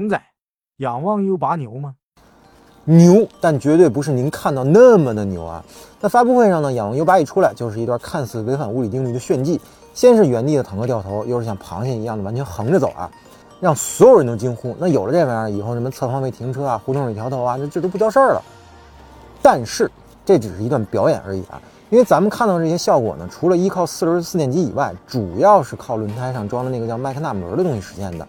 承载，仰望 U8 牛吗？牛，但绝对不是您看到那么的牛啊！那发布会上呢，仰望 U8 一出来，就是一段看似违反物理定律的炫技。先是原地的坦克掉头，又是像螃蟹一样的完全横着走啊，让所有人都惊呼。那有了这玩意儿以后，什么侧方位停车啊、胡同里调头啊，那这都不叫事儿了。但是这只是一段表演而已啊，因为咱们看到这些效果呢，除了依靠四轮四电机以外，主要是靠轮胎上装的那个叫麦克纳门的东西实现的。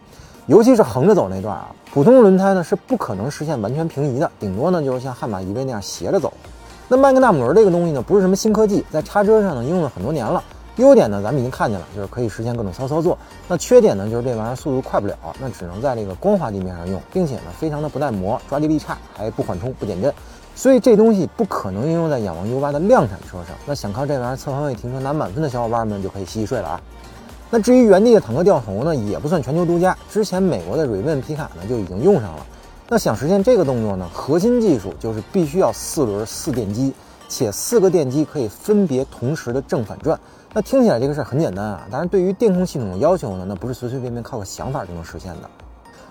尤其是横着走那段啊，普通轮胎呢是不可能实现完全平移的，顶多呢就是像悍马 EV 那样斜着走。那麦格纳姆轮这个东西呢，不是什么新科技，在叉车上呢应用了很多年了。优点呢，咱们已经看见了，就是可以实现各种骚操作。那缺点呢，就是这玩意儿速度快不了，那只能在这个光滑地面上用，并且呢，非常的不耐磨，抓地力差，还不缓冲、不减震。所以这东西不可能应用在仰望 U8 的量产车上。那想靠这玩意儿侧方位停车拿满分的小伙伴们就可以洗洗睡了啊。那至于原地的坦克掉头呢，也不算全球独家，之前美国的 Raven 皮卡呢就已经用上了。那想实现这个动作呢，核心技术就是必须要四轮四电机，且四个电机可以分别同时的正反转。那听起来这个事儿很简单啊，但是对于电控系统的要求呢，那不是随随便便靠个想法就能实现的。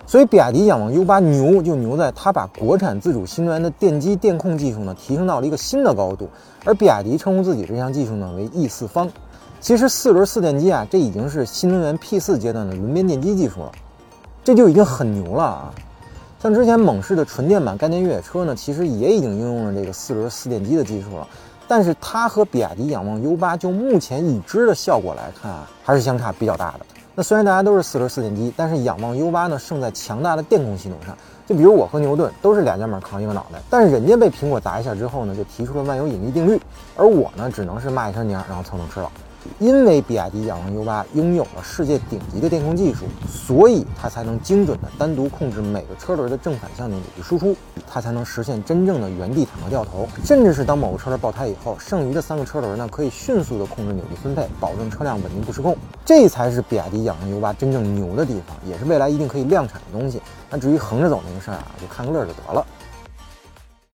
所以比亚迪仰望 U8 牛就牛在它把国产自主新能源的电机电控技术呢提升到了一个新的高度，而比亚迪称呼自己这项技术呢为 E 四方。其实四轮四电机啊，这已经是新能源 P 四阶段的轮边电机技术了，这就已经很牛了啊。像之前猛士的纯电版概念越野车呢，其实也已经应用了这个四轮四电机的技术了。但是它和比亚迪仰望 U8 就目前已知的效果来看啊，还是相差比较大的。那虽然大家都是四轮四电机，但是仰望 U8 呢胜在强大的电控系统上。就比如我和牛顿都是俩肩膀扛一个脑袋，但是人家被苹果砸一下之后呢，就提出了万有引力定律，而我呢只能是骂一声娘，然后蹭蹭吃了。因为比亚迪仰望 U8 拥有了世界顶级的电控技术，所以它才能精准的单独控制每个车轮的正反向的扭矩输出，它才能实现真正的原地坦克掉头，甚至是当某个车轮爆胎以后，剩余的三个车轮呢可以迅速的控制扭矩分配，保证车辆稳定不失控。这才是比亚迪仰望 U8 真正牛的地方，也是未来一定可以量产的东西。那至于横着走那个事儿啊，就看个乐就得了。